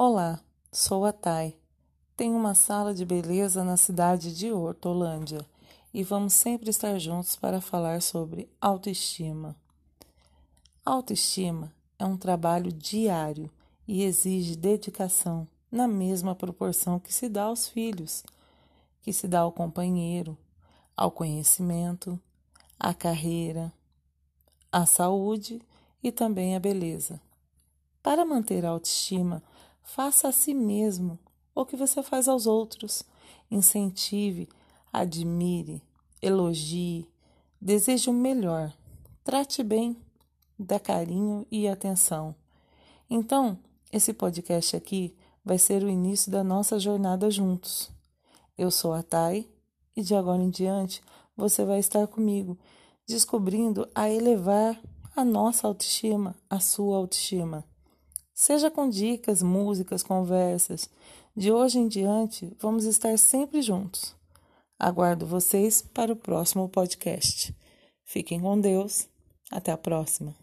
Olá, sou a Thay. Tenho uma sala de beleza na cidade de Hortolândia e vamos sempre estar juntos para falar sobre autoestima. Autoestima é um trabalho diário e exige dedicação na mesma proporção que se dá aos filhos, que se dá ao companheiro, ao conhecimento, à carreira, à saúde e também à beleza. Para manter a autoestima, faça a si mesmo o que você faz aos outros. Incentive, admire, elogie, deseje o melhor, trate bem, dê carinho e atenção. Então, esse podcast aqui vai ser o início da nossa jornada juntos. Eu sou a Thay e de agora em diante você vai estar comigo, descobrindo a elevar a nossa autoestima, a sua autoestima. Seja com dicas, músicas, conversas. De hoje em diante, vamos estar sempre juntos. Aguardo vocês para o próximo podcast. Fiquem com Deus. Até a próxima.